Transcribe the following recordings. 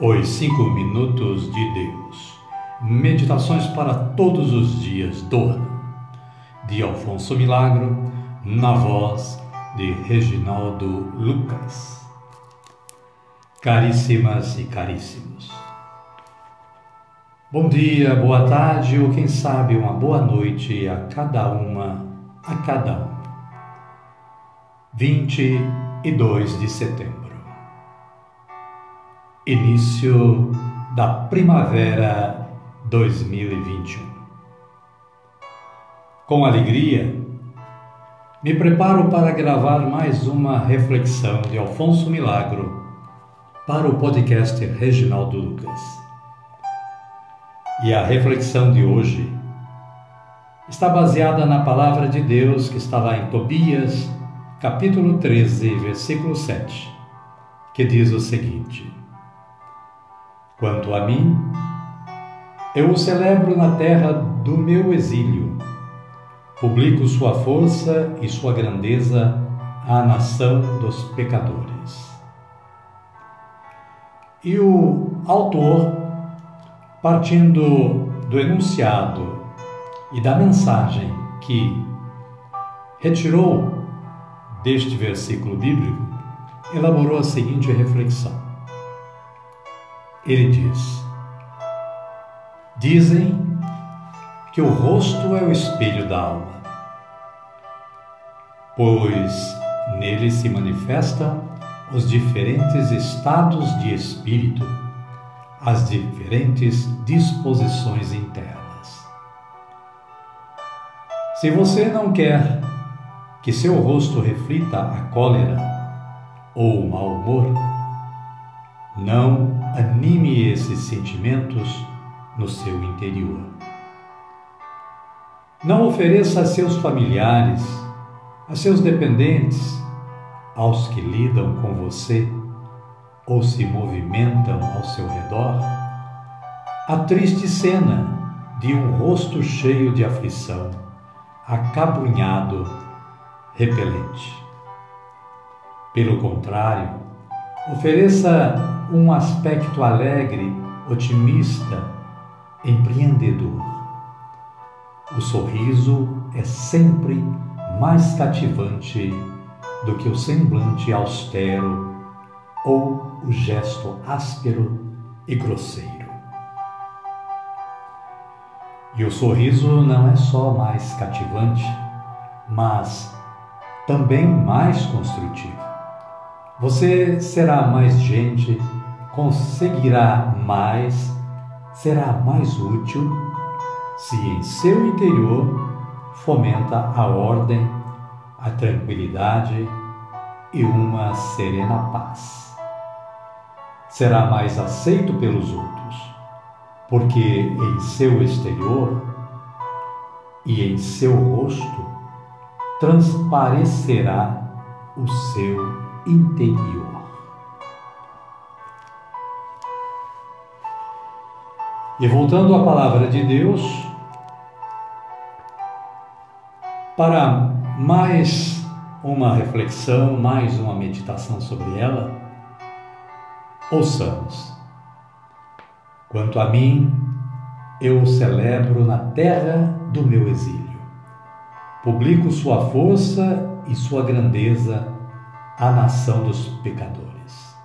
Os Cinco Minutos de Deus. Meditações para todos os dias do ano. De Alfonso Milagro, na voz de Reginaldo Lucas. Caríssimas e caríssimos. Bom dia, boa tarde ou quem sabe uma boa noite a cada uma, a cada um. 22 de setembro início da primavera 2021. Com alegria, me preparo para gravar mais uma reflexão de Alfonso Milagro para o podcast Reginaldo Lucas. E a reflexão de hoje está baseada na palavra de Deus que está lá em Tobias, capítulo 13, versículo 7, que diz o seguinte: Quanto a mim, eu o celebro na terra do meu exílio. Publico sua força e sua grandeza à nação dos pecadores. E o autor, partindo do enunciado e da mensagem que retirou deste versículo bíblico, elaborou a seguinte reflexão ele diz: Dizem que o rosto é o espelho da alma, pois nele se manifestam os diferentes estados de espírito, as diferentes disposições internas. Se você não quer que seu rosto reflita a cólera ou o mau humor, não anime esses sentimentos no seu interior. Não ofereça a seus familiares, a seus dependentes, aos que lidam com você ou se movimentam ao seu redor, a triste cena de um rosto cheio de aflição, acabrunhado, repelente. Pelo contrário, ofereça um aspecto alegre, otimista, empreendedor. O sorriso é sempre mais cativante do que o semblante austero ou o gesto áspero e grosseiro. E o sorriso não é só mais cativante, mas também mais construtivo. Você será mais gente conseguirá mais, será mais útil se em seu interior fomenta a ordem, a tranquilidade e uma serena paz. Será mais aceito pelos outros, porque em seu exterior e em seu rosto transparecerá o seu interior. E voltando à palavra de Deus, para mais uma reflexão, mais uma meditação sobre ela, ouçamos. Quanto a mim, eu o celebro na terra do meu exílio. Publico sua força e sua grandeza à nação dos pecadores.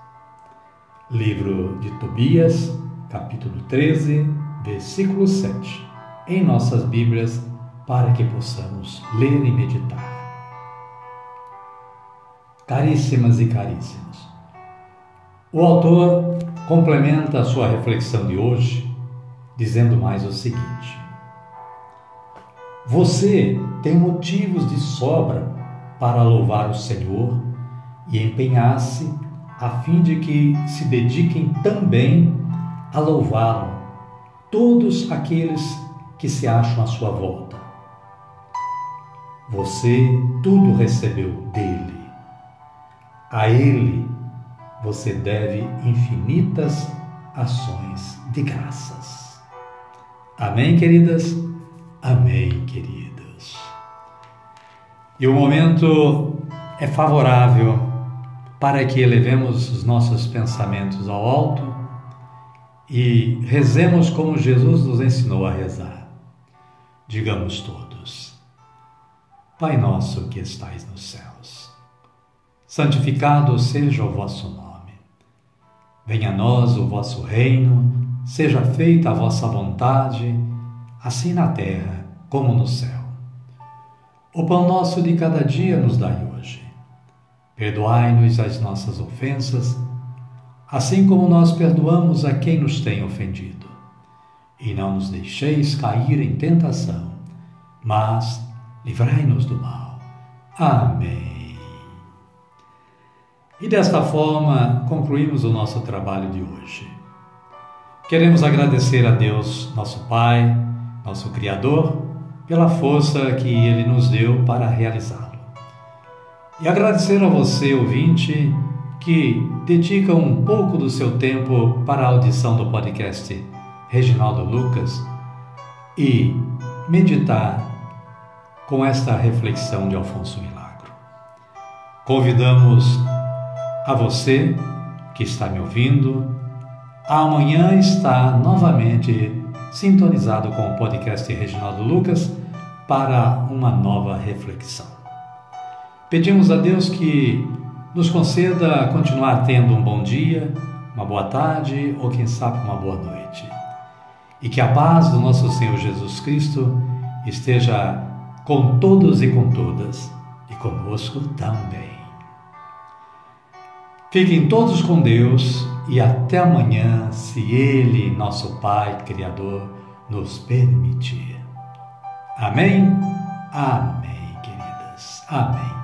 Livro de Tobias, capítulo 13, versículo 7, em nossas Bíblias, para que possamos ler e meditar. Caríssimas e caríssimos, o autor complementa a sua reflexão de hoje dizendo mais o seguinte: Você tem motivos de sobra para louvar o Senhor e empenhar-se a fim de que se dediquem também a louvá-lo todos aqueles que se acham à sua volta. Você tudo recebeu dele. A ele você deve infinitas ações de graças. Amém, queridas? Amém, queridos. E o momento é favorável para que elevemos os nossos pensamentos ao alto e rezemos como Jesus nos ensinou a rezar. Digamos todos: Pai nosso que estais nos céus, santificado seja o vosso nome. Venha a nós o vosso reino, seja feita a vossa vontade, assim na terra como no céu. O pão nosso de cada dia nos dai hoje. Perdoai-nos as nossas ofensas, assim como nós perdoamos a quem nos tem ofendido. E não nos deixeis cair em tentação, mas livrai-nos do mal. Amém. E desta forma concluímos o nosso trabalho de hoje. Queremos agradecer a Deus, nosso Pai, nosso Criador, pela força que Ele nos deu para realizá-lo. E agradecer a você, ouvinte, que dedica um pouco do seu tempo para a audição do podcast Reginaldo Lucas e meditar com esta reflexão de Alfonso Milagro. Convidamos a você que está me ouvindo amanhã estar novamente sintonizado com o podcast Reginaldo Lucas para uma nova reflexão. Pedimos a Deus que nos conceda continuar tendo um bom dia, uma boa tarde ou quem sabe uma boa noite. E que a paz do nosso Senhor Jesus Cristo esteja com todos e com todas e conosco também. Fiquem todos com Deus e até amanhã, se Ele, nosso Pai Criador, nos permitir. Amém? Amém, queridas. Amém.